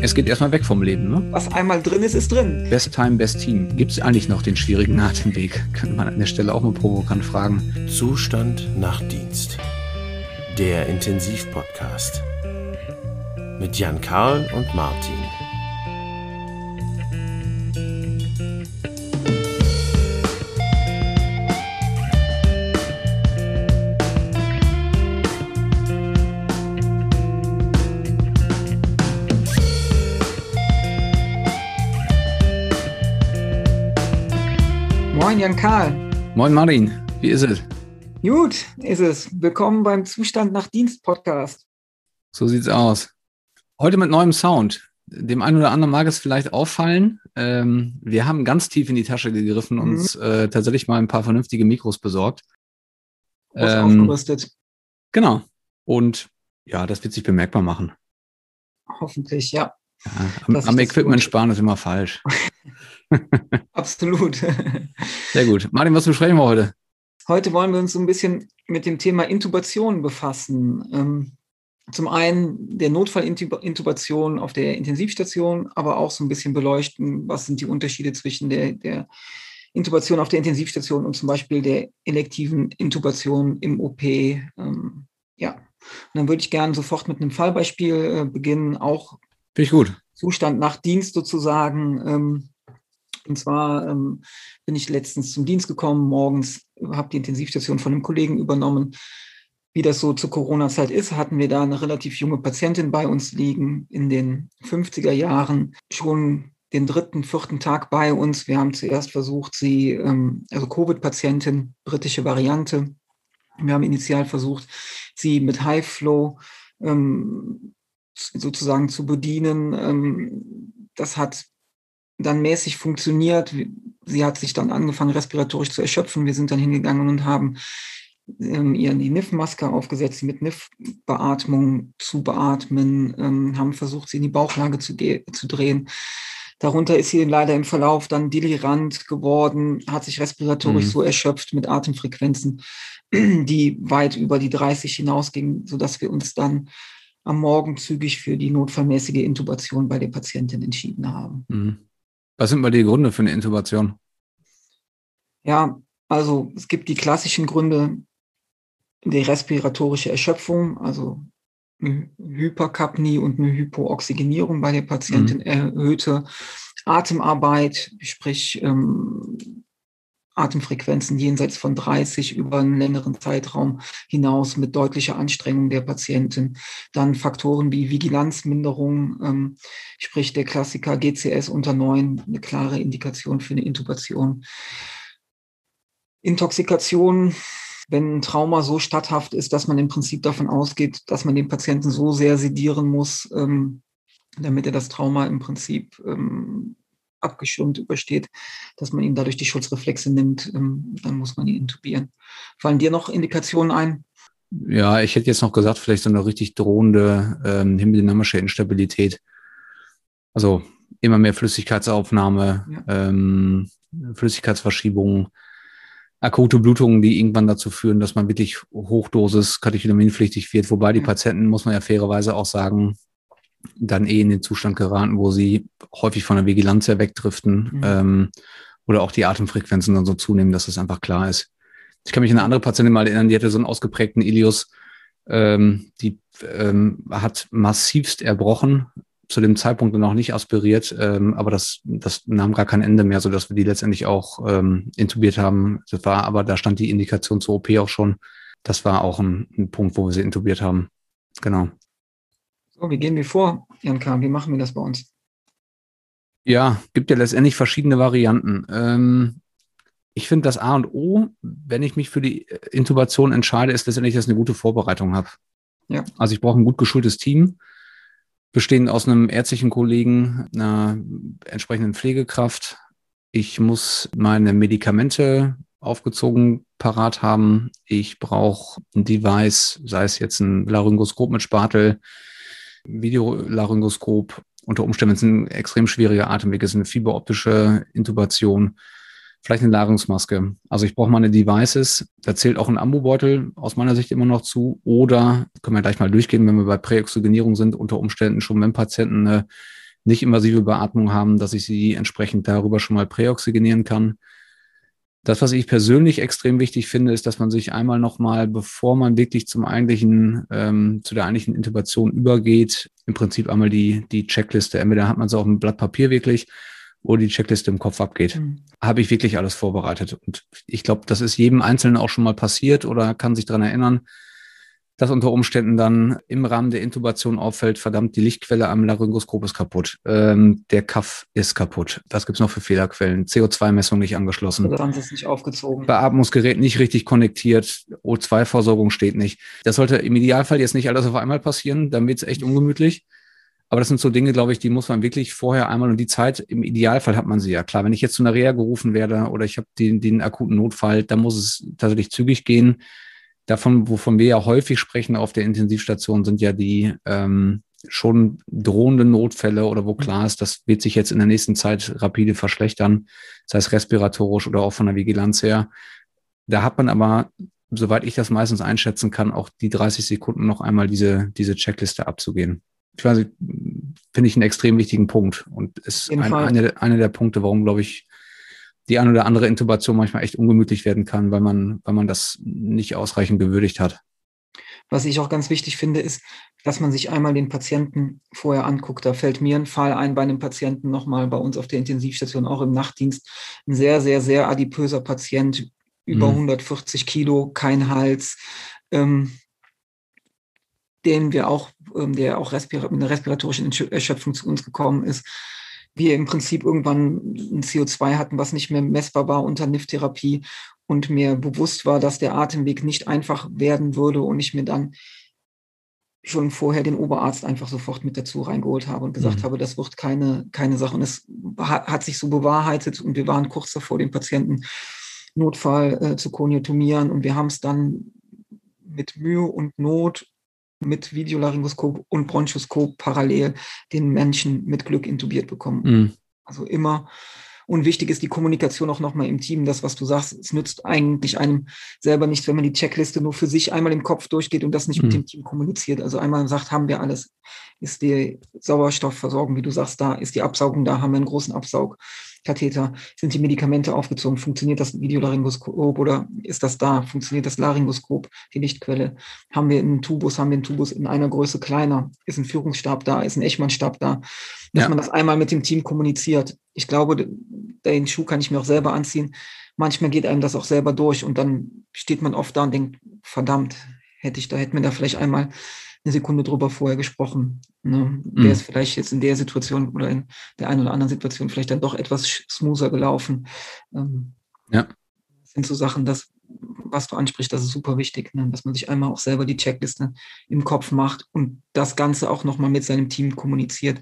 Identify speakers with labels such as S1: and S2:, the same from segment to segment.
S1: Es geht erstmal weg vom Leben, ne?
S2: Was einmal drin ist, ist drin.
S1: Best Time, Best Team. Gibt es eigentlich noch den schwierigen Atemweg? Könnte man an der Stelle auch mal provokant fragen.
S3: Zustand nach Dienst. Der Intensivpodcast. Mit Jan Karl und Martin.
S2: Jan Karl.
S1: Moin Martin, wie ist es?
S2: Gut, ist es. Willkommen beim Zustand nach Dienst Podcast.
S1: So sieht's aus. Heute mit neuem Sound. Dem einen oder anderen mag es vielleicht auffallen. Ähm, wir haben ganz tief in die Tasche gegriffen und
S2: Mhm.
S1: uns äh, tatsächlich mal ein paar vernünftige Mikros besorgt. Ähm,
S2: aufgerüstet.
S1: Genau. Und ja, das wird sich bemerkbar machen.
S2: Hoffentlich, ja.
S1: Ja, am am Equipment
S2: lohnt.
S1: sparen ist immer falsch.
S2: Absolut.
S1: Sehr gut. Martin, was besprechen wir heute?
S2: Heute wollen wir uns so ein bisschen mit dem Thema Intubation befassen. Ähm, zum einen der Notfallintubation auf der Intensivstation, aber auch so ein bisschen beleuchten, was sind die Unterschiede zwischen der, der Intubation auf der Intensivstation und zum Beispiel der elektiven Intubation im OP. Ähm, ja, und dann würde ich gerne sofort mit einem Fallbeispiel äh, beginnen, auch
S1: Finde ich gut.
S2: Zustand nach Dienst sozusagen. Ähm, und zwar ähm, bin ich letztens zum Dienst gekommen, morgens habe die Intensivstation von einem Kollegen übernommen. Wie das so zur Corona-Zeit ist, hatten wir da eine relativ junge Patientin bei uns liegen, in den 50er Jahren, schon den dritten, vierten Tag bei uns. Wir haben zuerst versucht, sie, ähm, also Covid-Patientin, britische Variante. Wir haben initial versucht, sie mit High-Flow ähm, sozusagen zu bedienen. Ähm, das hat dann mäßig funktioniert. Sie hat sich dann angefangen, respiratorisch zu erschöpfen. Wir sind dann hingegangen und haben ähm, ihr die NIF-Maske aufgesetzt, sie mit NIF-Beatmung zu beatmen, ähm, haben versucht, sie in die Bauchlage zu, zu drehen. Darunter ist sie leider im Verlauf dann delirant geworden, hat sich respiratorisch
S1: Mhm.
S2: so erschöpft mit Atemfrequenzen, die weit über die 30 hinausgingen, sodass wir uns dann am Morgen zügig für die notfallmäßige Intubation bei der Patientin entschieden haben.
S1: Mhm. Was sind mal die Gründe für eine Intubation?
S2: Ja, also es gibt die klassischen Gründe, die respiratorische Erschöpfung, also eine Hyperkapnie und eine Hypooxygenierung bei der Patientin, erhöhte Atemarbeit, sprich ähm, Atemfrequenzen jenseits von 30 über einen längeren Zeitraum hinaus mit deutlicher Anstrengung der Patientin. Dann Faktoren wie Vigilanzminderung, ähm, sprich der Klassiker GCS unter 9, eine klare Indikation für eine Intubation. Intoxikation, wenn ein Trauma so statthaft ist, dass man im Prinzip davon ausgeht, dass man den Patienten so sehr sedieren muss, ähm, damit er das Trauma im Prinzip ähm, abgeschirmt übersteht, dass man ihm dadurch die Schutzreflexe nimmt, ähm, dann muss man ihn intubieren. Fallen dir noch Indikationen ein?
S1: Ja, ich hätte jetzt noch gesagt, vielleicht so eine richtig drohende ähm, hemodynamische Instabilität. Also immer mehr Flüssigkeitsaufnahme, ähm, Flüssigkeitsverschiebungen, akute Blutungen, die irgendwann dazu führen, dass man wirklich Hochdosis katecholaminpflichtig wird. Wobei die
S2: Ja.
S1: Patienten, muss man ja fairerweise auch sagen, dann eh in den Zustand geraten, wo sie häufig von der Vigilanz her wegdriften
S2: Mhm.
S1: ähm, oder auch die Atemfrequenzen dann so zunehmen, dass es einfach klar ist. Ich kann mich an eine andere Patientin mal erinnern, die hatte so einen ausgeprägten Ilius, ähm, die ähm, hat massivst erbrochen, zu dem Zeitpunkt noch nicht aspiriert, ähm, aber das, das nahm gar kein Ende mehr, sodass wir die letztendlich auch ähm, intubiert haben. Das war aber, da stand die Indikation zur OP auch schon. Das war auch ein, ein Punkt, wo wir sie intubiert haben. Genau.
S2: So, wie gehen wir vor, Jan Kahn? Wie machen wir das bei uns?
S1: Ja, gibt ja letztendlich verschiedene Varianten. Ähm, ich finde das A und O, wenn ich mich für die Intubation entscheide, ist letztendlich, dass ich eine gute Vorbereitung habe.
S2: Ja.
S1: Also ich brauche ein gut geschultes Team, bestehend aus einem ärztlichen Kollegen, einer entsprechenden Pflegekraft. Ich muss meine Medikamente aufgezogen parat haben. Ich brauche ein Device, sei es jetzt ein Laryngoskop mit Spatel, Videolaryngoskop, unter Umständen, wenn es ein extrem schwieriger Atemweg ist, eine fieberoptische Intubation, vielleicht eine Nahrungsmaske. Also ich brauche meine Devices. Da zählt auch ein Ambubeutel aus meiner Sicht immer noch zu. Oder können wir gleich mal durchgehen, wenn wir bei Präoxygenierung sind, unter Umständen schon beim Patienten eine nicht invasive Beatmung haben, dass ich sie entsprechend darüber schon mal präoxygenieren kann. Das, was ich persönlich extrem wichtig finde, ist, dass man sich einmal nochmal, bevor man wirklich zum eigentlichen, ähm, zu der eigentlichen Intubation übergeht, im Prinzip einmal die, die Checkliste, entweder hat man es auf einem Blatt Papier wirklich oder die Checkliste im Kopf abgeht. Mhm. Habe ich wirklich alles vorbereitet. Und ich glaube, das ist jedem Einzelnen auch schon mal passiert oder kann sich dran erinnern dass unter Umständen dann im Rahmen der Intubation auffällt, verdammt, die Lichtquelle am Laryngoskop ist kaputt, ähm, der Kaff ist kaputt. Was gibt's noch für Fehlerquellen? CO2-Messung nicht angeschlossen.
S2: Sie es nicht aufgezogen?
S1: Beatmungsgerät nicht richtig konnektiert, O2-Versorgung steht nicht. Das sollte im Idealfall jetzt nicht alles auf einmal passieren, dann wird's echt ungemütlich. Aber das sind so Dinge, glaube ich, die muss man wirklich vorher einmal und die Zeit, im Idealfall hat man sie ja. Klar, wenn ich jetzt zu einer Reha gerufen werde oder ich habe den, den akuten Notfall, dann muss es tatsächlich zügig gehen davon, wovon wir ja häufig sprechen auf der Intensivstation, sind ja die ähm, schon drohenden Notfälle oder wo klar ist, das wird sich jetzt in der nächsten Zeit rapide verschlechtern, sei es respiratorisch oder auch von der Vigilanz her. Da hat man aber, soweit ich das meistens einschätzen kann, auch die 30 Sekunden noch einmal diese, diese Checkliste abzugehen. Ich weiß, finde ich einen extrem wichtigen Punkt und ist ein, eine, eine der Punkte, warum, glaube ich, die ein oder andere Intubation manchmal echt ungemütlich werden kann, weil man, weil man das nicht ausreichend gewürdigt hat.
S2: Was ich auch ganz wichtig finde, ist, dass man sich einmal den Patienten vorher anguckt. Da fällt mir ein Fall ein bei einem Patienten nochmal bei uns auf der Intensivstation, auch im Nachtdienst. Ein sehr, sehr, sehr adipöser Patient, über mhm. 140 Kilo, kein Hals, ähm, den wir auch, ähm, der auch respira mit einer respiratorischen Erschöpfung zu uns gekommen ist wir im Prinzip irgendwann ein CO2 hatten, was nicht mehr messbar war unter NIF-Therapie und mir bewusst war, dass der Atemweg nicht einfach werden würde und ich mir dann schon vorher den Oberarzt einfach sofort mit dazu reingeholt habe und gesagt mhm. habe, das wird keine, keine Sache. Und es hat, sich so bewahrheitet und wir waren kurz davor, den Patienten Notfall äh, zu koniotomieren und wir haben es dann mit Mühe und Not mit Videolaryngoskop und Bronchoskop parallel den Menschen mit Glück intubiert bekommen. Mhm. Also immer. Und wichtig ist die Kommunikation auch nochmal im Team. Das, was du sagst, es nützt eigentlich einem selber nicht, wenn man die Checkliste nur für sich einmal im Kopf durchgeht und das nicht mhm. mit dem Team kommuniziert. Also einmal sagt, haben wir alles. Ist die Sauerstoffversorgung, wie du sagst, da? Ist die Absaugung da? Haben wir einen großen Absaug? Katheter? Sind die Medikamente aufgezogen? Funktioniert das Videolaryngoskop oder ist das da? Funktioniert das Laryngoskop, die Lichtquelle? Haben wir einen Tubus, haben wir einen Tubus in einer Größe kleiner? Ist ein Führungsstab da? Ist ein Echmannstab da? Dass ja. man das einmal mit dem Team kommuniziert. Ich glaube, den Schuh kann ich mir auch selber anziehen. Manchmal geht einem das auch selber durch und dann steht man oft da und denkt, verdammt, hätte ich da, hätte mir da vielleicht einmal eine Sekunde drüber vorher gesprochen. Ne? Wäre es mhm. vielleicht jetzt in der Situation oder in der einen oder anderen Situation vielleicht dann doch etwas smoother gelaufen. Ähm, ja. Das sind so Sachen, das, was du ansprichst, das ist super wichtig, ne? dass man sich einmal auch selber die Checkliste im Kopf macht und das Ganze auch nochmal mit seinem Team kommuniziert.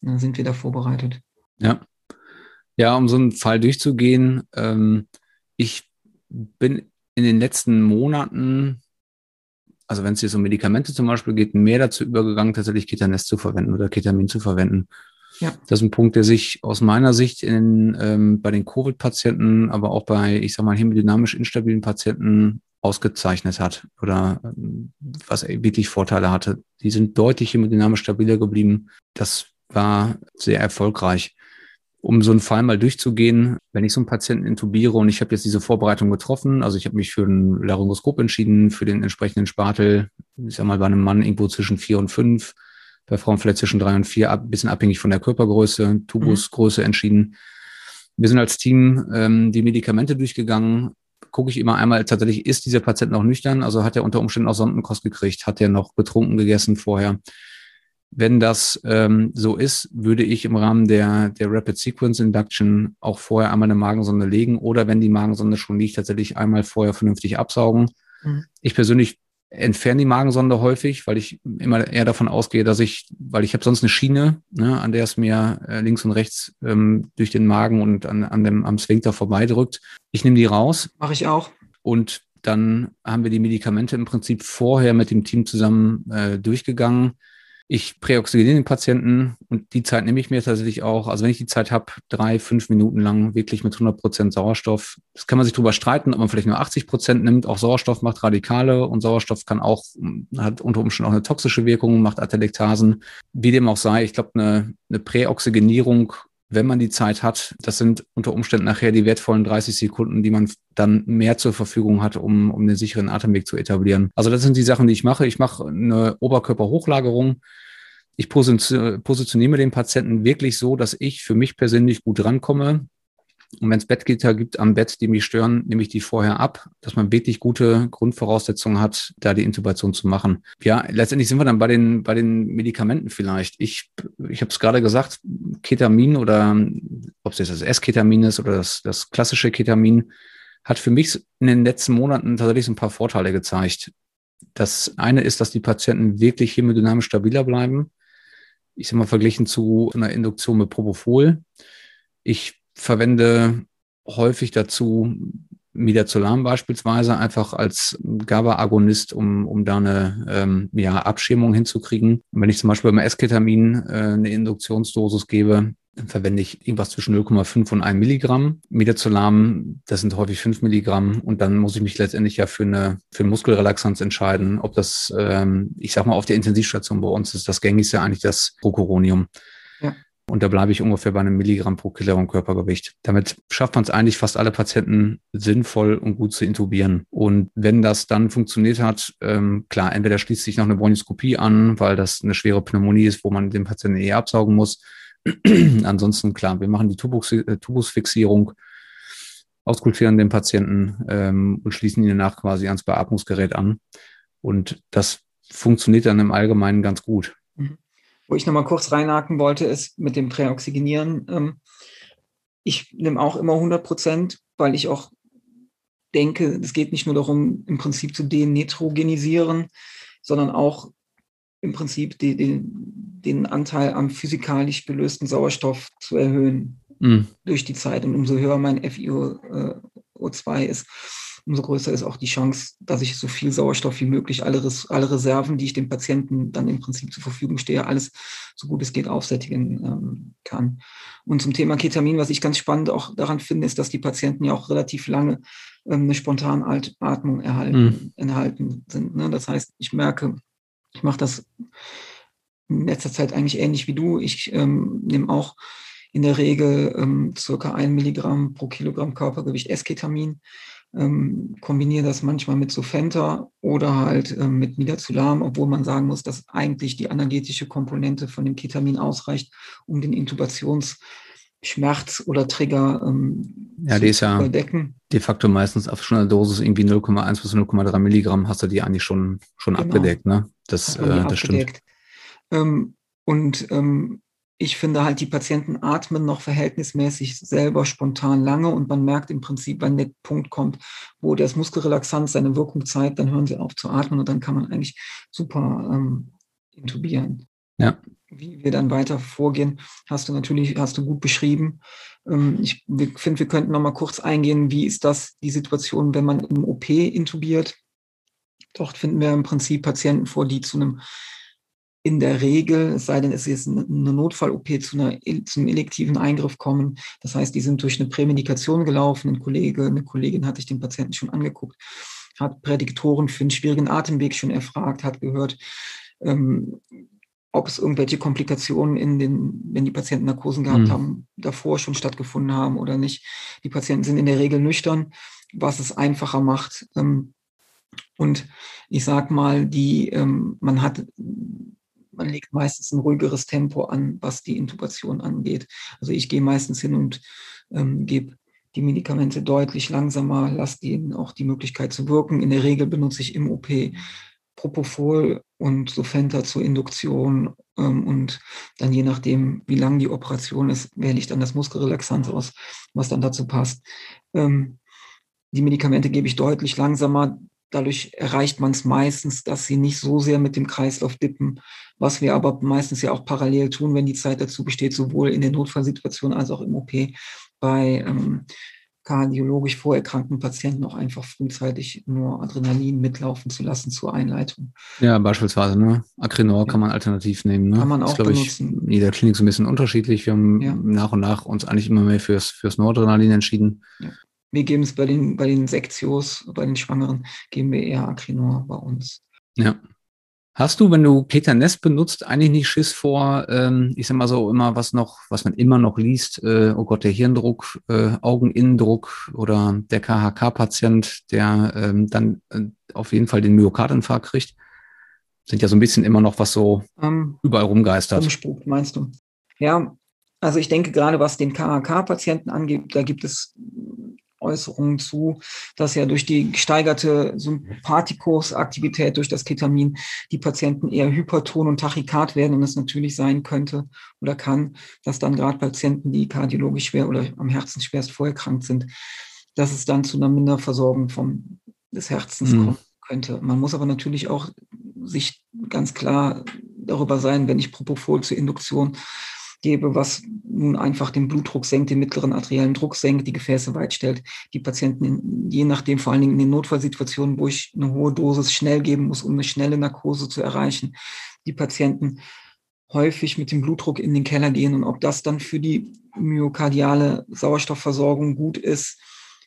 S2: Dann sind wir da vorbereitet.
S1: Ja. Ja, um so einen Fall durchzugehen, ähm, ich bin in den letzten Monaten also wenn es jetzt um Medikamente zum Beispiel geht, mehr dazu übergegangen, tatsächlich Ketanest zu verwenden oder Ketamin zu verwenden. Ja. Das ist ein Punkt, der sich aus meiner Sicht in, ähm, bei den Covid-Patienten, aber auch bei, ich sag mal, hemodynamisch instabilen Patienten ausgezeichnet hat oder ähm, was wirklich Vorteile hatte. Die sind deutlich hemodynamisch stabiler geblieben. Das war sehr erfolgreich um so einen Fall mal durchzugehen, wenn ich so einen Patienten intubiere und ich habe jetzt diese Vorbereitung getroffen, also ich habe mich für ein Laryngoskop entschieden, für den entsprechenden Spatel, ich sag mal bei einem Mann irgendwo zwischen vier und fünf, bei Frauen vielleicht zwischen drei und vier, ein bisschen abhängig von der Körpergröße, Tubusgröße mhm. entschieden. Wir sind als Team ähm, die Medikamente durchgegangen, gucke ich immer einmal tatsächlich, ist dieser Patient noch nüchtern? Also hat er unter Umständen auch Sondenkost gekriegt? Hat er noch getrunken gegessen vorher? Wenn das ähm, so ist, würde ich im Rahmen der, der Rapid Sequence Induction auch vorher einmal eine Magensonde legen oder wenn die Magensonde schon liegt, tatsächlich einmal vorher vernünftig absaugen. Mhm. Ich persönlich entferne die Magensonde häufig, weil ich immer eher davon ausgehe, dass ich, weil ich habe sonst eine Schiene, ne, an der es mir äh, links und rechts ähm, durch den Magen und an, an dem, am Sphinkter vorbeidrückt. Ich nehme die raus.
S2: Mache ich auch.
S1: Und dann haben wir die Medikamente im Prinzip vorher mit dem Team zusammen äh, durchgegangen Ich präoxygeniere den Patienten und die Zeit nehme ich mir tatsächlich auch. Also wenn ich die Zeit habe, drei, fünf Minuten lang wirklich mit 100 Prozent Sauerstoff, das kann man sich drüber streiten, ob man vielleicht nur 80 Prozent nimmt. Auch Sauerstoff macht Radikale und Sauerstoff kann auch, hat unter Umständen auch eine toxische Wirkung, macht Atelektasen. Wie dem auch sei, ich glaube, eine, eine Präoxygenierung wenn man die Zeit hat. Das sind unter Umständen nachher die wertvollen 30 Sekunden, die man dann mehr zur Verfügung hat, um, um den sicheren Atemweg zu etablieren. Also das sind die Sachen, die ich mache. Ich mache eine Oberkörperhochlagerung. Ich positioniere den Patienten wirklich so, dass ich für mich persönlich gut rankomme. Und wenn es Bettgitter gibt am Bett, die mich stören, nehme ich die vorher ab, dass man wirklich gute Grundvoraussetzungen hat, da die Intubation zu machen. Ja, letztendlich sind wir dann bei den, bei den Medikamenten vielleicht. Ich, ich habe es gerade gesagt, Ketamin oder ob es jetzt das S-Ketamin ist oder das, das klassische Ketamin, hat für mich in den letzten Monaten tatsächlich so ein paar Vorteile gezeigt. Das eine ist, dass die Patienten wirklich hemodynamisch stabiler bleiben. Ich sage mal, verglichen zu einer Induktion mit Propofol. Ich verwende häufig dazu Midazolam beispielsweise einfach als GABA-Agonist, um, um da eine ähm, ja, Abschirmung hinzukriegen. Und wenn ich zum Beispiel beim Esketamin äh, eine Induktionsdosis gebe, dann verwende ich irgendwas zwischen 0,5 und 1 Milligramm. Midazolam, das sind häufig 5 Milligramm. Und dann muss ich mich letztendlich ja für eine, für eine Muskelrelaxanz entscheiden, ob das, ähm, ich sag mal, auf der Intensivstation bei uns ist das gängigste eigentlich das Procuronium. Und da bleibe ich ungefähr bei einem Milligramm pro Kilogramm Körpergewicht. Damit schafft man es eigentlich fast alle Patienten sinnvoll und gut zu intubieren. Und wenn das dann funktioniert hat, ähm, klar, entweder schließt sich noch eine Bronchoskopie an, weil das eine schwere Pneumonie ist, wo man den Patienten eher absaugen muss. Ansonsten, klar, wir machen die Tubus, äh, Tubusfixierung, auskultieren den Patienten ähm, und schließen ihn danach quasi ans Beatmungsgerät an. Und das funktioniert dann im Allgemeinen ganz gut. Mhm.
S2: Wo ich nochmal kurz reinhaken wollte, ist mit dem Präoxygenieren. Ähm, ich nehme auch immer 100 Prozent, weil ich auch denke, es geht nicht nur darum, im Prinzip zu denitrogenisieren, sondern auch im Prinzip die, die, den Anteil am physikalisch gelösten Sauerstoff zu erhöhen mhm. durch die Zeit. Und umso höher mein FiO2 äh, ist, umso größer ist auch die Chance, dass ich so viel Sauerstoff wie möglich, alle, alle Reserven, die ich dem Patienten dann im Prinzip zur Verfügung stehe, alles so gut es geht aufsättigen ähm, kann. Und zum Thema Ketamin, was ich ganz spannend auch daran finde, ist, dass die Patienten ja auch relativ lange ähm, eine spontane Atmung erhalten, mhm. enthalten sind. Ne? Das heißt, ich merke, ich mache das in letzter Zeit eigentlich ähnlich wie du. Ich ähm, nehme auch in der Regel ähm, circa ein Milligramm pro Kilogramm Körpergewicht Esketamin ähm, kombiniere das manchmal mit Sofenta oder halt ähm, mit Midazolam, obwohl man sagen muss, dass eigentlich die analgetische Komponente von dem Ketamin ausreicht, um den Intubationsschmerz oder Trigger ähm,
S1: ja, ist ja überdecken. De facto meistens auf schon einer Dosis irgendwie 0,1 bis 0,3 Milligramm hast du die eigentlich schon, schon genau. abgedeckt, ne? Das, äh, das stimmt.
S2: Ähm, und ähm, ich finde halt, die Patienten atmen noch verhältnismäßig selber spontan lange und man merkt im Prinzip, wenn der Punkt kommt, wo das Muskelrelaxant seine Wirkung zeigt, dann hören sie auf zu atmen und dann kann man eigentlich super ähm, intubieren. Ja. Wie wir dann weiter vorgehen, hast du natürlich, hast du gut beschrieben. Ähm, ich finde, wir könnten noch mal kurz eingehen, wie ist das die Situation, wenn man im OP intubiert? Dort finden wir im Prinzip Patienten vor, die zu einem in der Regel, es sei denn, es ist eine Notfall-OP zu, einer, zu einem elektiven Eingriff kommen. Das heißt, die sind durch eine Prämedikation gelaufen. Ein Kollege, eine Kollegin hatte ich den Patienten schon angeguckt, hat Prädiktoren für einen schwierigen Atemweg schon erfragt, hat gehört, ähm, ob es irgendwelche Komplikationen in den, wenn die Patienten Narkosen gehabt mhm. haben, davor schon stattgefunden haben oder nicht. Die Patienten sind in der Regel nüchtern, was es einfacher macht. Ähm, und ich sag mal, die, ähm, man hat man legt meistens ein ruhigeres Tempo an, was die Intubation angeht. Also ich gehe meistens hin und ähm, gebe die Medikamente deutlich langsamer, lasse denen auch die Möglichkeit zu wirken. In der Regel benutze ich im OP Propofol und Sofenta zur Induktion ähm, und dann je nachdem, wie lang die Operation ist, wähle ich dann das Muskelrelaxant aus, was dann dazu passt. Ähm, die Medikamente gebe ich deutlich langsamer. Dadurch erreicht man es meistens, dass sie nicht so sehr mit dem Kreislauf dippen, was wir aber meistens ja auch parallel tun, wenn die Zeit dazu besteht, sowohl in der Notfallsituation als auch im OP bei ähm, kardiologisch vorerkrankten Patienten auch einfach frühzeitig nur Adrenalin mitlaufen zu lassen zur Einleitung.
S1: Ja, beispielsweise, ne? Acrinor ja. kann man alternativ nehmen. Ne?
S2: Kann man auch
S1: das, benutzen. Ich, in jeder Klinik so ein bisschen unterschiedlich. Wir haben ja. nach und nach uns eigentlich immer mehr fürs, fürs Noradrenalin entschieden.
S2: Ja. Wir geben es bei den, bei den Sektios, bei den Schwangeren, geben wir eher Acrinor bei uns.
S1: Ja, Hast du, wenn du Peter Ness benutzt, eigentlich nicht Schiss vor, ähm, ich sag mal so, immer was noch, was man immer noch liest, äh, oh Gott, der Hirndruck, äh, Augeninnendruck oder der KHK-Patient, der ähm, dann äh, auf jeden Fall den Myokardinfarkt kriegt? Sind ja so ein bisschen immer noch was so ähm, überall rumgeistert.
S2: Umspukt, meinst du? Ja, also ich denke gerade, was den KHK-Patienten angeht, da gibt es Äußerungen zu, dass ja durch die gesteigerte Sympathikusaktivität durch das Ketamin die Patienten eher hyperton und tachykard werden und es natürlich sein könnte oder kann, dass dann gerade Patienten, die kardiologisch schwer oder am Herzen schwerst vorerkrankt sind, dass es dann zu einer Minderversorgung vom, des Herzens mhm. kommen könnte. Man muss aber natürlich auch sich ganz klar darüber sein, wenn ich Propofol zur Induktion gebe, was nun einfach den Blutdruck senkt, den mittleren arteriellen Druck senkt, die Gefäße weit stellt, die Patienten, in, je nachdem, vor allen Dingen in den Notfallsituationen, wo ich eine hohe Dosis schnell geben muss, um eine schnelle Narkose zu erreichen, die Patienten häufig mit dem Blutdruck in den Keller gehen. Und ob das dann für die myokardiale Sauerstoffversorgung gut ist,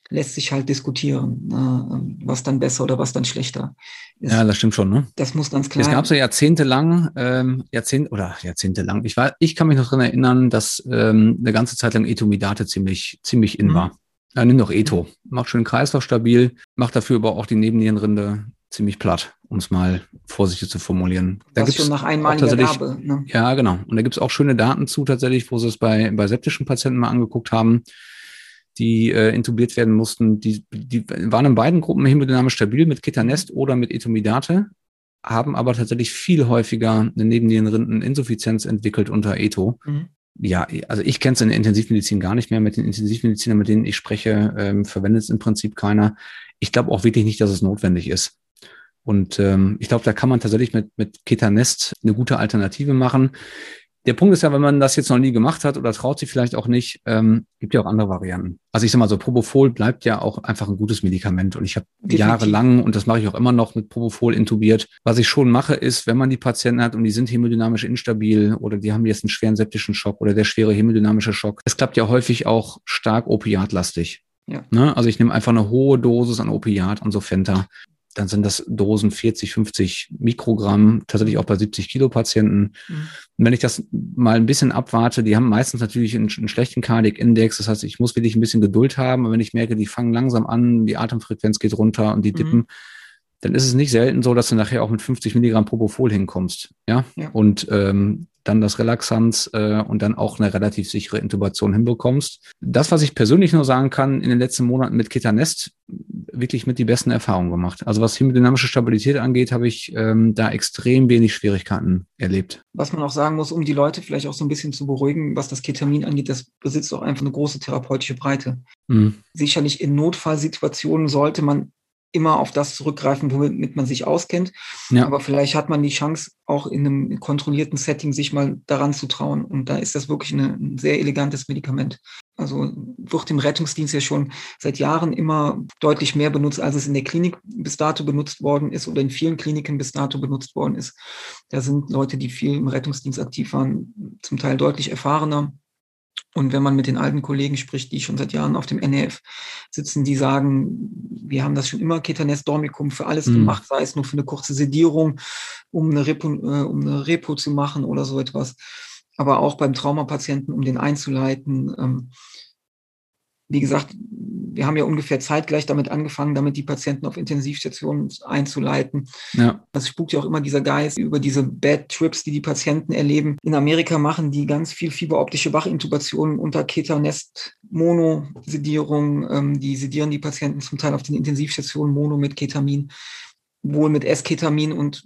S2: lässt sich halt diskutieren, ne, was dann besser oder was dann schlechter
S1: ist. Ja, das stimmt schon. Ne?
S2: Das muss ganz klar.
S1: Es gab so jahrzehntelang, ähm, Jahrzehnte oder jahrzehntelang. Ich war, ich kann mich noch daran erinnern, dass ähm, eine ganze Zeit lang Etomidate ziemlich ziemlich in mhm. war. Ja, nimm doch Eto, macht schön Kreislauf stabil, macht dafür aber auch die Nebennierenrinde ziemlich platt, um es mal vorsichtig zu formulieren.
S2: Da gibt schon nach einmaliger Gabe.
S1: Ne? Ja, genau. Und da gibt es auch schöne Daten zu tatsächlich, wo sie es bei, bei septischen Patienten mal angeguckt haben die äh, intubiert werden mussten, die, die waren in beiden Gruppen hemodynamisch stabil mit Ketanest oder mit Etomidate, haben aber tatsächlich viel häufiger eine Nebenniereninsuffizienz entwickelt unter Eto. Mhm. Ja, also ich kenne es in der Intensivmedizin gar nicht mehr. Mit den Intensivmedizinern, mit denen ich spreche, ähm, verwendet es im Prinzip keiner. Ich glaube auch wirklich nicht, dass es notwendig ist. Und ähm, ich glaube, da kann man tatsächlich mit, mit Ketanest eine gute Alternative machen. Der Punkt ist ja, wenn man das jetzt noch nie gemacht hat oder traut sich vielleicht auch nicht, ähm, gibt ja auch andere Varianten. Also ich sag mal so, Propofol bleibt ja auch einfach ein gutes Medikament und ich habe jahrelang und das mache ich auch immer noch mit Propofol intubiert. Was ich schon mache, ist, wenn man die Patienten hat und die sind hemodynamisch instabil oder die haben jetzt einen schweren septischen Schock oder der schwere hemodynamische Schock, es klappt ja häufig auch stark opiatlastig. Ja. Ne? Also ich nehme einfach eine hohe Dosis an Opiat, an Sofenta dann sind das Dosen 40, 50 Mikrogramm, tatsächlich auch bei 70 Kilo Patienten. Mhm. wenn ich das mal ein bisschen abwarte, die haben meistens natürlich einen, einen schlechten Cardiac-Index, das heißt, ich muss wirklich ein bisschen Geduld haben, aber wenn ich merke, die fangen langsam an, die Atemfrequenz geht runter und die mhm. dippen, mhm. dann ist es nicht selten so, dass du nachher auch mit 50 Milligramm Propofol hinkommst. Ja. ja. Und ähm, dann das Relaxanz äh, und dann auch eine relativ sichere Intubation hinbekommst. Das, was ich persönlich nur sagen kann, in den letzten Monaten mit Ketanest wirklich mit die besten Erfahrungen gemacht. Also was hemodynamische Stabilität angeht, habe ich ähm, da extrem wenig Schwierigkeiten erlebt.
S2: Was man auch sagen muss, um die Leute vielleicht auch so ein bisschen zu beruhigen, was das Ketamin angeht, das besitzt auch einfach eine große therapeutische Breite. Mhm. Sicherlich in Notfallsituationen sollte man immer auf das zurückgreifen, womit man sich auskennt. Ja. Aber vielleicht hat man die Chance, auch in einem kontrollierten Setting sich mal daran zu trauen. Und da ist das wirklich eine, ein sehr elegantes Medikament. Also wird im Rettungsdienst ja schon seit Jahren immer deutlich mehr benutzt, als es in der Klinik bis dato benutzt worden ist oder in vielen Kliniken bis dato benutzt worden ist. Da sind Leute, die viel im Rettungsdienst aktiv waren, zum Teil deutlich erfahrener und wenn man mit den alten Kollegen spricht, die schon seit Jahren auf dem NEF sitzen, die sagen, wir haben das schon immer Ketanes Dormicum für alles mhm. gemacht, sei es nur für eine kurze Sedierung, um eine, Repo, äh, um eine Repo zu machen oder so etwas. Aber auch beim Traumapatienten, um den einzuleiten. Ähm, wie gesagt, wir haben ja ungefähr zeitgleich damit angefangen, damit die Patienten auf Intensivstationen einzuleiten. Ja. Das spukt ja auch immer dieser Geist über diese Bad Trips, die die Patienten erleben. In Amerika machen die ganz viel fieberoptische Wachintubationen unter Ketanest Monosedierung. Ähm, die sedieren die Patienten zum Teil auf den Intensivstationen Mono mit Ketamin, wohl mit S-Ketamin und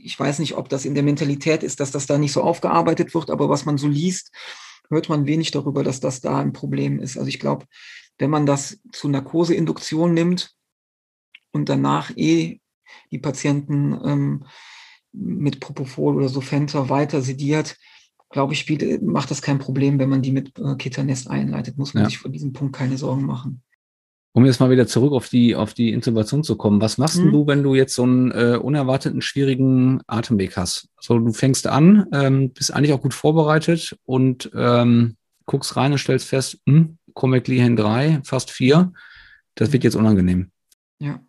S2: ich weiß nicht, ob das in der Mentalität ist, dass das da nicht so aufgearbeitet wird, aber was man so liest, hört man wenig darüber, dass das da ein Problem ist. Also ich glaube, wenn man das zu Narkoseinduktion nimmt und danach eh die Patienten ähm, mit Propofol oder Sofenta weiter sediert, glaube ich, spielt, macht das kein Problem, wenn man die mit äh, Ketanest einleitet. Muss man ja. sich vor diesem Punkt keine Sorgen machen.
S1: Um jetzt mal wieder zurück auf die, auf die Intubation zu kommen. Was machst mhm. du, wenn du jetzt so einen äh, unerwarteten, schwierigen Atemweg hast? Also du fängst an, ähm, bist eigentlich auch gut vorbereitet und ähm, guckst rein und stellst fest, hm, Comecli 3, fast 4, das wird jetzt unangenehm.
S2: Ja.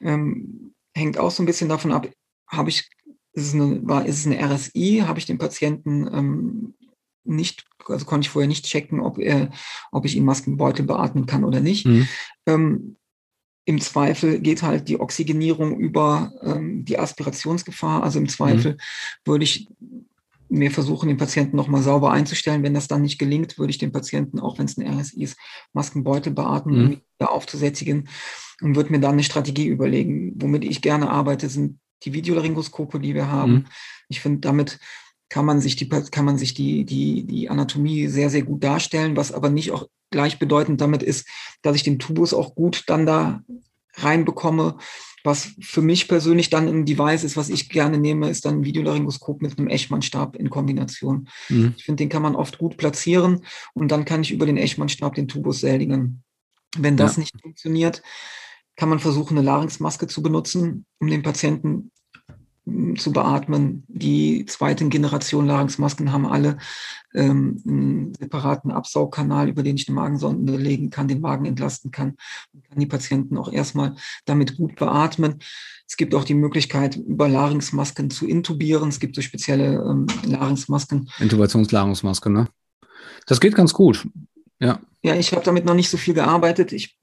S2: Ähm, hängt auch so ein bisschen davon ab, habe ich, ist es eine, war, ist es eine RSI, habe ich den Patienten ähm, nicht, also konnte ich vorher nicht checken, ob er, ob ich ihn Maskenbeutel beatmen kann oder nicht. Mhm. Ähm, Im Zweifel geht halt die Oxygenierung über ähm, die Aspirationsgefahr. Also im Zweifel mhm. würde ich mir versuchen, den Patienten nochmal sauber einzustellen. Wenn das dann nicht gelingt, würde ich den Patienten, auch wenn es ein RSI ist, Maskenbeutel beatmen, mhm. wieder aufzusättigen und würde mir dann eine Strategie überlegen. Womit ich gerne arbeite, sind die Videolaryngoskope, die wir haben. Mhm. Ich finde, damit kann man sich die, kann man sich die, die, die Anatomie sehr, sehr gut darstellen, was aber nicht auch gleichbedeutend damit ist, dass ich den Tubus auch gut dann da reinbekomme. Was für mich persönlich dann ein Device ist, was ich gerne nehme, ist dann ein Videolaryngoskop mit einem Echmannstab in Kombination. Mhm. Ich finde, den kann man oft gut platzieren und dann kann ich über den Echmannstab den Tubus sädigen. Wenn das ja. nicht funktioniert, kann man versuchen, eine Larynxmaske zu benutzen, um den Patienten zu beatmen. Die zweite Generation Larynxmasken haben alle ähm, einen separaten Absaugkanal, über den ich eine Magensonde legen kann, den Magen entlasten kann und kann die Patienten auch erstmal damit gut beatmen. Es gibt auch die Möglichkeit, über Larynxmasken zu intubieren. Es gibt so spezielle ähm, Larynxmasken.
S1: Intubationslarynxmaske, ne? Das geht ganz gut. Ja.
S2: Ja, ich habe damit noch nicht so viel gearbeitet. Ich,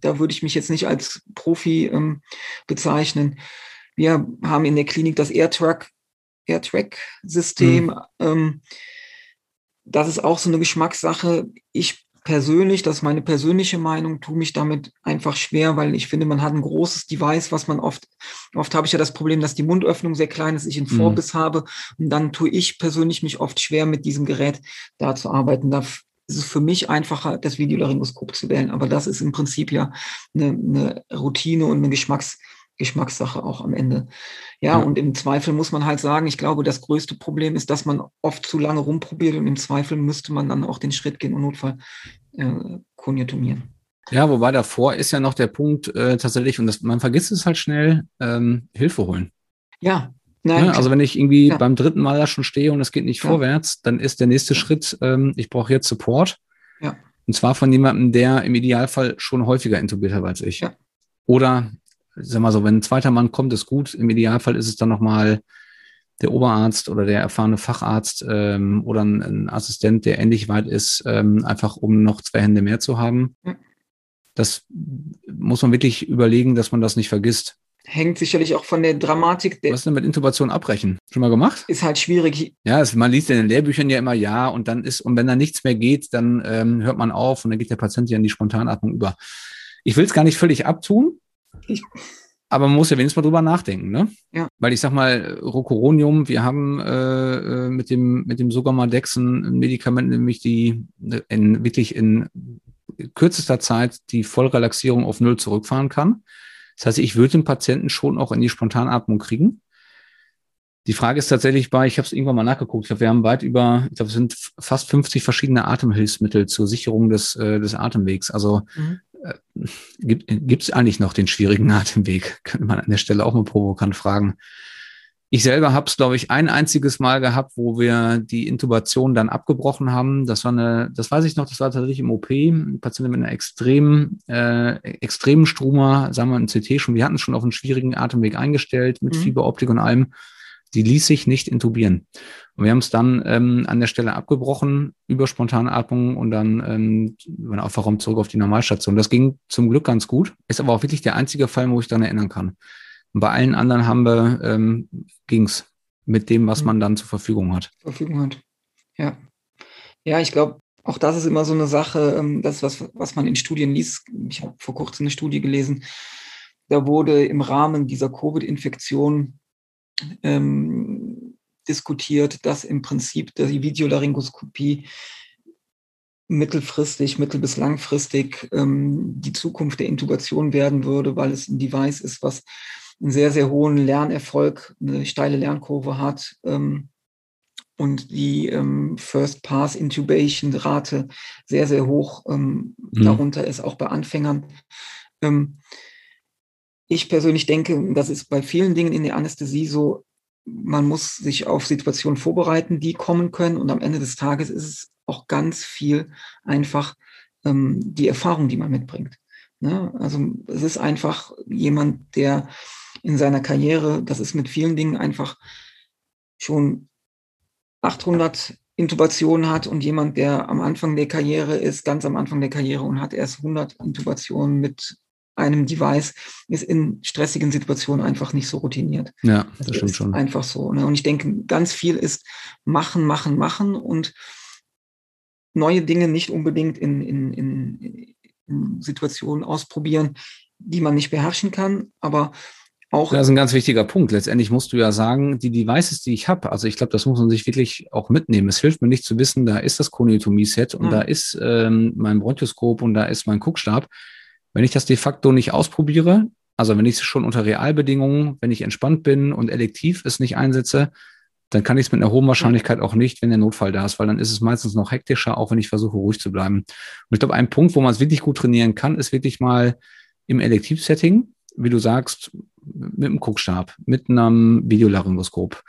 S2: da würde ich mich jetzt nicht als Profi ähm, bezeichnen. Wir haben in der Klinik das AirTrack, AirTrack-System. Mhm. Ähm, das ist auch so eine Geschmackssache. Ich persönlich, das ist meine persönliche Meinung, tue mich damit einfach schwer, weil ich finde, man hat ein großes Device, was man oft, oft habe ich ja das Problem, dass die Mundöffnung sehr klein ist, ich einen mhm. Vorbiss mhm. habe und dann tue ich persönlich mich oft schwer, mit diesem Gerät da zu arbeiten. Da ist es für mich einfacher, das Videolaryngoskop zu wählen, aber das ist im Prinzip ja eine, eine Routine und eine Geschmacks- Geschmackssache auch am Ende. Ja, ja, und im Zweifel muss man halt sagen, ich glaube, das größte Problem ist, dass man oft zu lange rumprobiert und im Zweifel müsste man dann auch den Schritt gehen und Notfall äh, konjunktumieren.
S1: Ja, wobei davor ist ja noch der Punkt äh, tatsächlich, und das, man vergisst es halt schnell, ähm, Hilfe holen.
S2: Ja.
S1: Nein, ja, also wenn ich irgendwie ja. beim dritten Mal da schon stehe und es geht nicht vorwärts, dann ist der nächste Schritt, ähm, ich brauche jetzt Support. Ja. Und zwar von jemandem, der im Idealfall schon häufiger intubiert hat als ich. Ja. Oder sag mal so, wenn ein zweiter Mann kommt, ist gut. Im Idealfall ist es dann nochmal der Oberarzt oder der erfahrene Facharzt ähm, oder ein, ein, Assistent, der ähnlich weit ist, ähm, einfach um noch zwei Hände mehr zu haben. Das muss man wirklich überlegen, dass man das nicht vergisst.
S2: Hängt sicherlich auch von der Dramatik.
S1: Der Was denn mit Intubation abbrechen? Schon mal gemacht?
S2: Ist halt schwierig.
S1: Ja, es, man liest in den Lehrbüchern ja immer ja und dann ist, und wenn da nichts mehr geht, dann ähm, hört man auf und dann geht der Patient ja in die Spontanatmung über. Ich will es gar nicht völlig abtun, aber man muss ja wenigstens mal drüber nachdenken, ne? Ja. Weil ich sag mal, Rocuronium, wir haben äh, äh mit dem, mit dem Sogamadexen ein Medikament, nämlich die in, wirklich in kürzester Zeit die Vollrelaxierung auf Null zurückfahren kann. Das heißt, ich würde den Patienten schon auch in die Spontanatmung kriegen. Die Frage ist tatsächlich bei, ich habe es irgendwann mal nachgeguckt, ich glaube, wir haben weit über, ich glaube, es sind fast 50 verschiedene Atemhilfsmittel zur Sicherung des, äh, des Atemwegs. Also mhm. Äh, gibt es eigentlich noch den schwierigen Atemweg? Könnte man an der Stelle auch mal provokant fragen. Ich selber habe es, glaube ich, ein einziges Mal gehabt, wo wir die Intubation dann abgebrochen haben. Das war eine, das weiß ich noch, das war tatsächlich im OP, ein Patient mit einer extremen, äh, extremen Struma, sagen wir ein CT schon. Wir hatten es schon auf einen schwierigen Atemweg eingestellt mit mhm. Fieberoptik und allem die ließ sich nicht intubieren. Und wir haben es dann ähm, an der Stelle abgebrochen über spontane Atmung und dann ähm, über den Aufwachraum zurück auf die Normalstation. Das ging zum Glück ganz gut, ist aber auch wirklich der einzige Fall, wo ich daran erinnern kann. Und bei allen anderen haben wir, ähm, ging es mit dem, was mhm. man dann zur Verfügung hat.
S2: Verfügung hat. Ja. Ja, ich glaube, auch das ist immer so eine Sache, ähm, das was, was man in Studien liest. Ich habe vor kurzem eine Studie gelesen. Da wurde im Rahmen dieser Covid-Infektion ähm, diskutiert, dass im Prinzip die Videolaryngoskopie mittelfristig, mittel- bis langfristig ähm, die Zukunft der Intubation werden würde, weil es ein Device ist, was einen sehr, sehr hohen Lernerfolg, eine steile Lernkurve hat, ähm, und die ähm, First Pass Intubation Rate sehr, sehr hoch ähm, mhm. darunter ist, auch bei Anfängern. Ich persönlich denke, das ist bei vielen Dingen in der Anästhesie so, man muss sich auf Situationen vorbereiten, die kommen können. Und am Ende des Tages ist es auch ganz viel einfach ähm, die Erfahrung, die man mitbringt. Ne? Also es ist einfach jemand, der in seiner Karriere, das ist mit vielen Dingen einfach schon 800 Intubationen hat und jemand, der am Anfang der Karriere ist, ganz am Anfang der Karriere und hat erst 100 Intubationen mit einem Device, ist in stressigen Situationen einfach nicht so routiniert.
S1: Ja, das, das stimmt schon.
S2: Einfach so. Ne? Und ich denke, ganz viel ist machen, machen, machen und neue Dinge nicht unbedingt in, in, in, in Situationen ausprobieren, die man nicht beherrschen kann, aber auch.
S1: Das ist ein ganz wichtiger Punkt. Letztendlich musst du ja sagen, die Devices, die ich habe, also ich glaube, das muss man sich wirklich auch mitnehmen. Es hilft mir nicht zu wissen, da ist das Koniotomie-Set und ja. da ist ähm, mein Bronchoskop und da ist mein Guckstab. Wenn ich das de facto nicht ausprobiere, also wenn ich es schon unter Realbedingungen, wenn ich entspannt bin und elektiv es nicht einsetze, dann kann ich es mit einer hohen Wahrscheinlichkeit auch nicht, wenn der Notfall da ist, weil dann ist es meistens noch hektischer, auch wenn ich versuche, ruhig zu bleiben. Und ich glaube, ein Punkt, wo man es wirklich gut trainieren kann, ist wirklich mal im Elektivsetting, wie du sagst, mit einem Guckstab, mit einem Videolaryngoskop,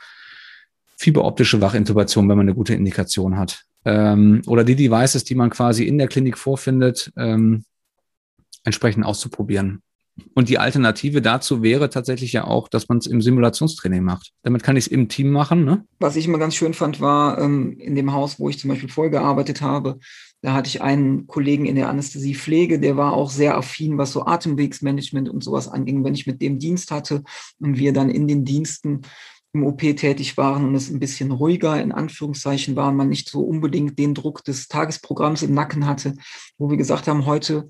S1: fieberoptische Wachintubation, wenn man eine gute Indikation hat. Ähm, oder die Devices, die man quasi in der Klinik vorfindet, ähm, entsprechend auszuprobieren. Und die Alternative dazu wäre tatsächlich ja auch, dass man es im Simulationstraining macht. Damit kann ich es im Team machen. Ne?
S2: Was ich immer ganz schön fand, war ähm, in dem Haus, wo ich zum Beispiel vorgearbeitet habe, da hatte ich einen Kollegen in der Anästhesiepflege, der war auch sehr affin, was so Atemwegsmanagement und sowas anging. Wenn ich mit dem Dienst hatte und wir dann in den Diensten im OP tätig waren und es ein bisschen ruhiger in Anführungszeichen war, man nicht so unbedingt den Druck des Tagesprogramms im Nacken hatte, wo wir gesagt haben, heute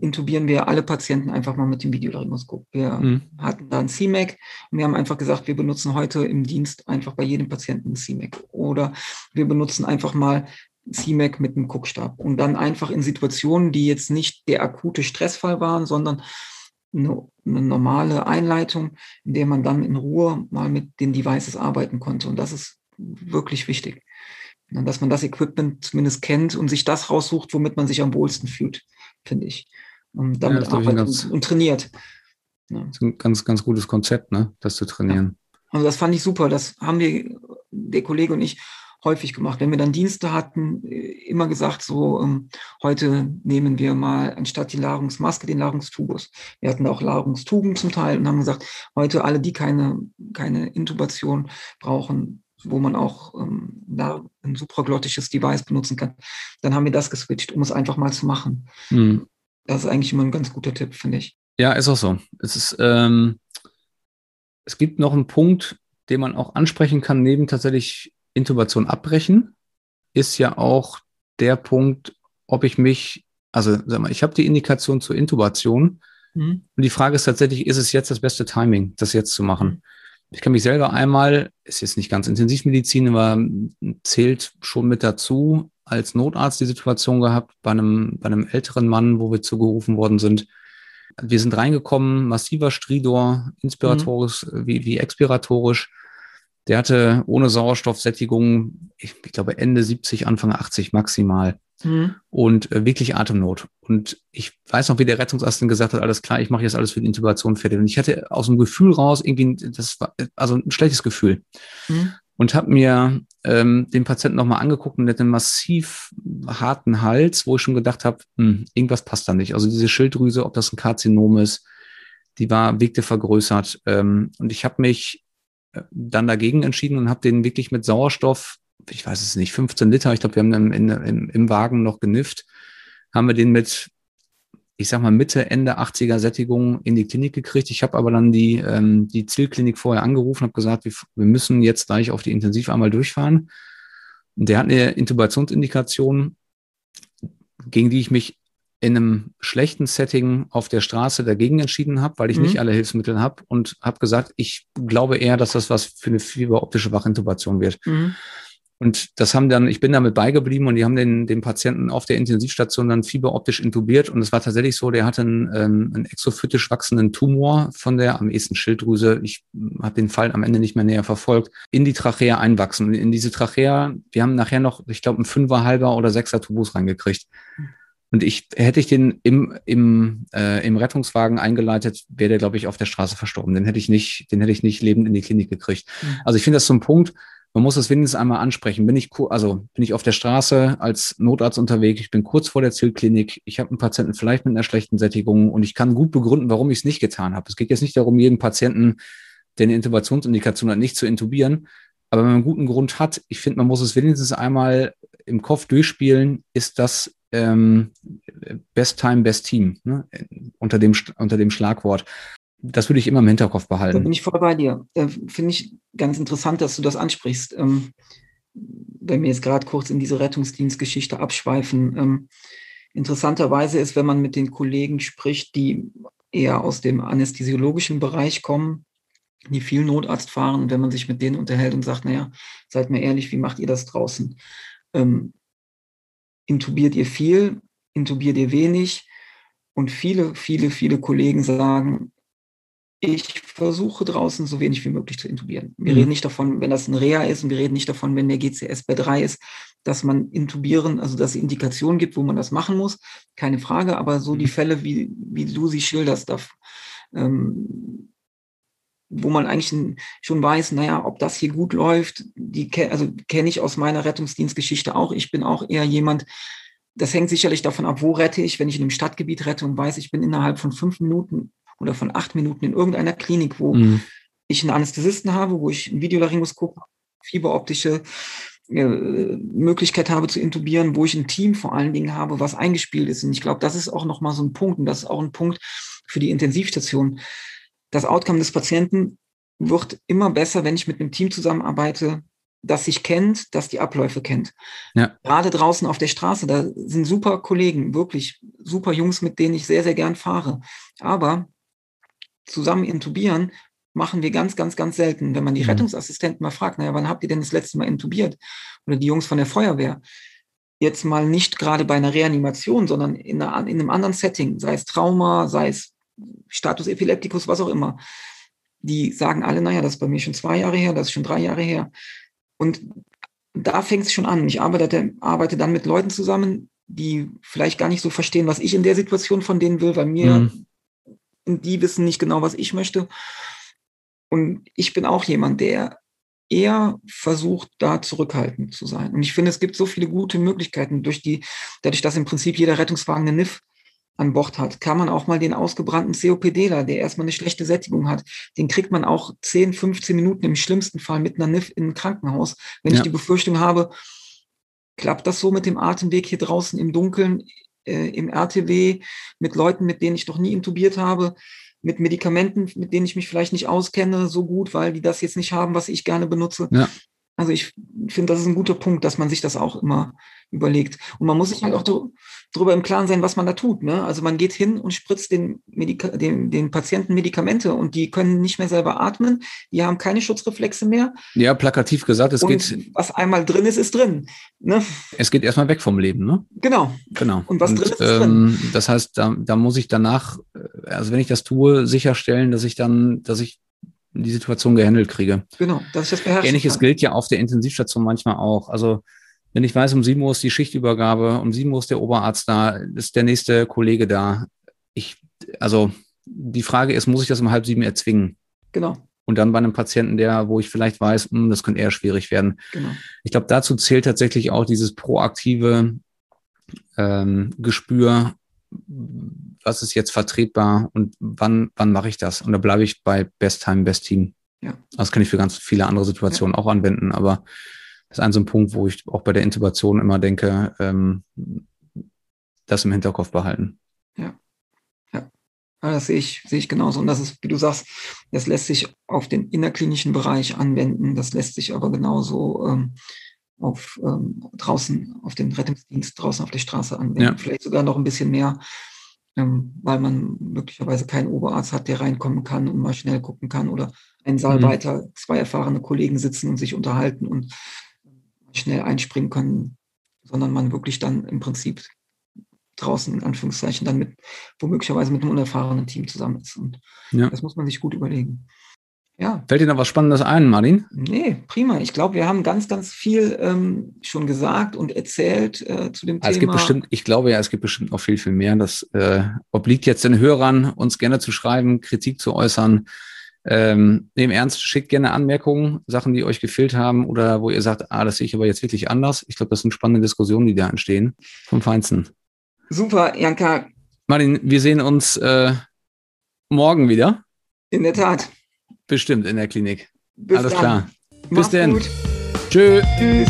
S2: intubieren wir alle Patienten einfach mal mit dem Videolaryngoskop. Wir mhm. hatten da ein CMAC und wir haben einfach gesagt, wir benutzen heute im Dienst einfach bei jedem Patienten ein CMAC. Oder wir benutzen einfach mal CMAC mit einem Guckstab und dann einfach in Situationen, die jetzt nicht der akute Stressfall waren, sondern eine, eine normale Einleitung, in der man dann in Ruhe mal mit den Devices arbeiten konnte. Und das ist wirklich wichtig, dass man das Equipment zumindest kennt und sich das raussucht, womit man sich am wohlsten fühlt finde ich. Und damit ja, arbeitet ganz, und, trainiert.
S1: Ja. Das ist ein ganz, ganz gutes Konzept, ne? das zu trainieren.
S2: Ja. Also das fand ich super. Das haben wir, der Kollege und ich, häufig gemacht. Wenn wir dann Dienste hatten, äh, immer gesagt, so ähm, heute nehmen wir mal anstatt die Ladungsmaske den Ladungstubus. Wir hatten auch Ladungstuben zum Teil und haben gesagt, heute alle, die keine, keine Intubation brauchen, wo man auch ähm, da ein supraglottisches Device benutzen kann. Dann haben wir das geswitcht, um es einfach mal zu machen. Mhm. Das ist eigentlich immer ein ganz guter Tipp, finde ich.
S1: Ja, ist auch so. Es ist, ähm, es gibt noch einen Punkt, den man auch ansprechen kann, neben tatsächlich Intubation abbrechen, ist ja auch der Punkt, ob ich mich, also sag mal, ich habe die Indikation zur Intubation mhm. und die Frage ist tatsächlich, ist es jetzt das beste Timing, das jetzt zu machen? Ich kann mich selber einmal, ist jetzt nicht ganz Intensivmedizin, aber zählt schon mit dazu, als Notarzt die Situation gehabt bei einem, bei einem älteren Mann, wo wir zugerufen worden sind. Wir sind reingekommen, massiver Stridor, inspiratorisch mhm. wie, wie expiratorisch. Der hatte ohne Sauerstoffsättigung, ich, ich glaube Ende 70, Anfang 80 maximal. Mhm. Und äh, wirklich Atemnot. Und ich weiß noch, wie der Rettungsassistent gesagt hat, alles klar, ich mache jetzt alles für die Intubation fertig. Und ich hatte aus dem Gefühl raus irgendwie, das war also ein schlechtes Gefühl. Mhm. Und habe mir ähm, den Patienten nochmal angeguckt und der hatte einen massiv harten Hals, wo ich schon gedacht habe, hm, irgendwas passt da nicht. Also diese Schilddrüse, ob das ein Karzinom ist, die war, wirkte vergrößert. Ähm, und ich habe mich äh, dann dagegen entschieden und habe den wirklich mit Sauerstoff ich weiß es nicht, 15 Liter, ich glaube, wir haben dann in, in, im Wagen noch genifft, haben wir den mit, ich sag mal, Mitte, Ende 80er Sättigung in die Klinik gekriegt. Ich habe aber dann die, ähm, die Zielklinik vorher angerufen, habe gesagt, wir, wir müssen jetzt gleich auf die Intensiv einmal durchfahren. Und der hat eine Intubationsindikation, gegen die ich mich in einem schlechten Setting auf der Straße dagegen entschieden habe, weil ich mhm. nicht alle Hilfsmittel habe und habe gesagt, ich glaube eher, dass das was für eine fieberoptische Wachintubation wird. Mhm. Und das haben dann, ich bin damit beigeblieben und die haben den, den Patienten auf der Intensivstation dann fieberoptisch intubiert. Und es war tatsächlich so, der hatte einen, ähm, einen exophytisch wachsenden Tumor von der am ehesten Schilddrüse. Ich habe den Fall am Ende nicht mehr näher verfolgt, in die Trachea einwachsen. Und in diese Trachea, wir haben nachher noch, ich glaube, ein Fünfer, halber oder Sechser Tubus reingekriegt. Und ich hätte ich den im, im, äh, im Rettungswagen eingeleitet, wäre der, glaube ich, auf der Straße verstorben. Den hätte ich nicht, den hätte ich nicht lebend in die Klinik gekriegt. Mhm. Also ich finde das so ein Punkt, man muss das wenigstens einmal ansprechen. Bin ich, also bin ich auf der Straße als Notarzt unterwegs, ich bin kurz vor der Zielklinik, ich habe einen Patienten vielleicht mit einer schlechten Sättigung und ich kann gut begründen, warum ich es nicht getan habe. Es geht jetzt nicht darum, jeden Patienten, der eine Intubationsindikation hat, nicht zu intubieren. Aber wenn man einen guten Grund hat, ich finde, man muss es wenigstens einmal im Kopf durchspielen, ist das ähm, Best Time, Best Team, ne? unter, dem, unter dem Schlagwort das würde ich immer im Hinterkopf behalten. Da
S2: bin ich voll bei dir. Äh, Finde ich ganz interessant, dass du das ansprichst. Ähm, wenn wir jetzt gerade kurz in diese Rettungsdienstgeschichte abschweifen. Ähm, interessanterweise ist, wenn man mit den Kollegen spricht, die eher aus dem anästhesiologischen Bereich kommen, die viel Notarzt fahren, wenn man sich mit denen unterhält und sagt, naja, seid mir ehrlich, wie macht ihr das draußen? Ähm, intubiert ihr viel? Intubiert ihr wenig? Und viele, viele, viele Kollegen sagen, ich versuche draußen so wenig wie möglich zu intubieren. Wir mhm. reden nicht davon, wenn das ein Reha ist und wir reden nicht davon, wenn der GCS bei drei ist, dass man intubieren, also dass es Indikationen gibt, wo man das machen muss. Keine Frage, aber so die mhm. Fälle, wie, wie du sie schilderst, darf, ähm, wo man eigentlich schon weiß, naja, ob das hier gut läuft, die also kenne ich aus meiner Rettungsdienstgeschichte auch. Ich bin auch eher jemand, das hängt sicherlich davon ab, wo rette ich. Wenn ich in einem Stadtgebiet rette und weiß, ich bin innerhalb von fünf Minuten oder von acht Minuten in irgendeiner Klinik, wo mhm. ich einen Anästhesisten habe, wo ich ein Videolaryngoskop, fieberoptische äh, Möglichkeit habe zu intubieren, wo ich ein Team vor allen Dingen habe, was eingespielt ist. Und ich glaube, das ist auch nochmal so ein Punkt und das ist auch ein Punkt für die Intensivstation. Das Outcome des Patienten wird immer besser, wenn ich mit einem Team zusammenarbeite, das sich kennt, das die Abläufe kennt. Ja. Gerade draußen auf der Straße, da sind super Kollegen, wirklich super Jungs, mit denen ich sehr, sehr gern fahre. Aber zusammen intubieren, machen wir ganz, ganz, ganz selten. Wenn man die mhm. Rettungsassistenten mal fragt, naja, wann habt ihr denn das letzte Mal intubiert? Oder die Jungs von der Feuerwehr. Jetzt mal nicht gerade bei einer Reanimation, sondern in, einer, in einem anderen Setting, sei es Trauma, sei es Status Epilepticus, was auch immer. Die sagen alle, naja, das ist bei mir schon zwei Jahre her, das ist schon drei Jahre her. Und da fängt es schon an. Ich arbeite, arbeite dann mit Leuten zusammen, die vielleicht gar nicht so verstehen, was ich in der Situation von denen will, weil mir mhm die wissen nicht genau, was ich möchte. Und ich bin auch jemand, der eher versucht, da zurückhaltend zu sein. Und ich finde, es gibt so viele gute Möglichkeiten, durch die, dadurch, dass im Prinzip jeder Rettungswagen eine NIF an Bord hat, kann man auch mal den ausgebrannten COPDler, der erstmal eine schlechte Sättigung hat, den kriegt man auch 10, 15 Minuten im schlimmsten Fall mit einer NIF in ein Krankenhaus. Wenn ja. ich die Befürchtung habe, klappt das so mit dem Atemweg hier draußen im Dunkeln? Äh, im RTW mit Leuten, mit denen ich noch nie intubiert habe, mit Medikamenten, mit denen ich mich vielleicht nicht auskenne, so gut, weil die das jetzt nicht haben, was ich gerne benutze. Ja. Also ich finde, das ist ein guter Punkt, dass man sich das auch immer überlegt. Und man muss sich halt auch darüber im Klaren sein, was man da tut. Ne? Also man geht hin und spritzt den, Medika den, den Patienten Medikamente und die können nicht mehr selber atmen, die haben keine Schutzreflexe mehr.
S1: Ja, plakativ gesagt, es und geht.
S2: Was einmal drin ist, ist drin. Ne?
S1: Es geht erstmal weg vom Leben, ne?
S2: Genau.
S1: Genau.
S2: Und was
S1: und,
S2: drin ist,
S1: ist ähm, drin. Das heißt, da, da muss ich danach, äh, also wenn ich das tue, sicherstellen, dass ich dann, dass ich die Situation gehandelt kriege.
S2: Genau,
S1: dass ich das beherrsche. Ähnliches kann. gilt ja auf der Intensivstation manchmal auch. Also wenn ich weiß, um sieben Uhr ist die Schichtübergabe, um sieben Uhr ist der Oberarzt da, ist der nächste Kollege da. Ich, also die Frage ist, muss ich das um halb sieben erzwingen?
S2: Genau.
S1: Und dann bei einem Patienten, der, wo ich vielleicht weiß, mh, hm, das könnte eher schwierig werden. Genau. Ich glaube, dazu zählt tatsächlich auch dieses proaktive ähm, Gespür, was ist jetzt vertretbar und wann, wann mache ich das? Und da bleibe ich bei Best Time, Best Team. Ja. Das kann ich für ganz viele andere Situationen ja. auch anwenden, aber das ist ein so ein Punkt, wo ich auch bei der Intubation immer denke, ähm, das im Hinterkopf behalten.
S2: Ja. Ja. Das sehe ich, sehe ich genauso. Und das ist, wie du sagst, das lässt sich auf den innerklinischen Bereich anwenden. Das lässt sich aber genauso ähm, auf ähm, draußen, auf den Rettungsdienst draußen auf der Straße anwenden. Ja. Vielleicht sogar noch ein bisschen mehr, weil man möglicherweise keinen Oberarzt hat, der reinkommen kann und mal schnell gucken kann oder einen Saal mhm. weiter zwei erfahrene Kollegen sitzen und sich unterhalten und schnell einspringen können, sondern man wirklich dann im Prinzip draußen in Anführungszeichen dann mit, womöglicherweise mit einem unerfahrenen Team zusammen ist. Und ja. das muss man sich gut überlegen.
S1: Ja. Fällt dir noch was Spannendes ein, Martin?
S2: Nee, prima. Ich glaube, wir haben ganz, ganz viel ähm, schon gesagt und erzählt äh, zu dem
S1: also Thema. Es gibt bestimmt, ich glaube ja, es gibt bestimmt noch viel, viel mehr. Das äh, obliegt jetzt den Hörern, uns gerne zu schreiben, Kritik zu äußern. Ähm, Im Ernst, schickt gerne Anmerkungen, Sachen, die euch gefehlt haben oder wo ihr sagt, ah, das sehe ich aber jetzt wirklich anders. Ich glaube, das sind spannende Diskussionen, die da entstehen. Vom Feinsten.
S2: Super, Janka.
S1: Martin, wir sehen uns äh, morgen wieder.
S2: In der Tat.
S1: Bestimmt in der Klinik. Bis Alles dann. klar.
S2: Bis dann.
S1: Tschö. Tschüss.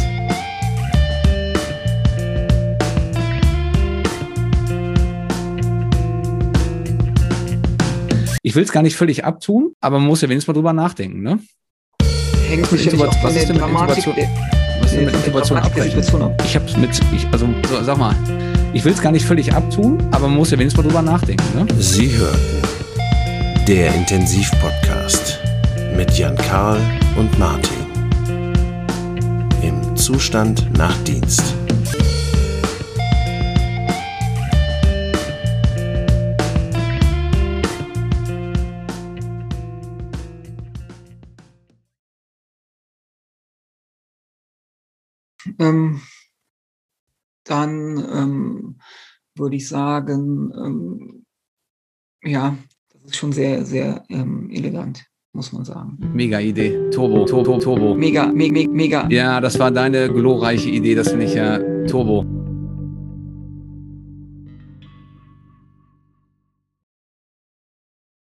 S1: Ich will es gar nicht völlig abtun, aber man muss ja wenigstens mal drüber nachdenken, ne?
S2: Hängt sicherlich auch
S1: was ist denn mit Intubation? Was ist denn mit Intubation abbrechen? Ich hab's mit, ich, also so, sag mal, ich will es gar nicht völlig abtun, aber man muss ja wenigstens mal drüber nachdenken, ne?
S3: Sie hörten der Intensivpodcast mit Jan Karl und Martin. Im Zustand nach Dienst.
S2: Ähm, dann ähm, würde ich sagen, ähm, ja, das ist schon sehr, sehr ähm, elegant muss man sagen.
S1: Mega Idee. Turbo, Turbo, Turbo.
S2: Mega, mega, mega.
S1: Ja, das war deine glorreiche Idee, das finde ich ja Turbo.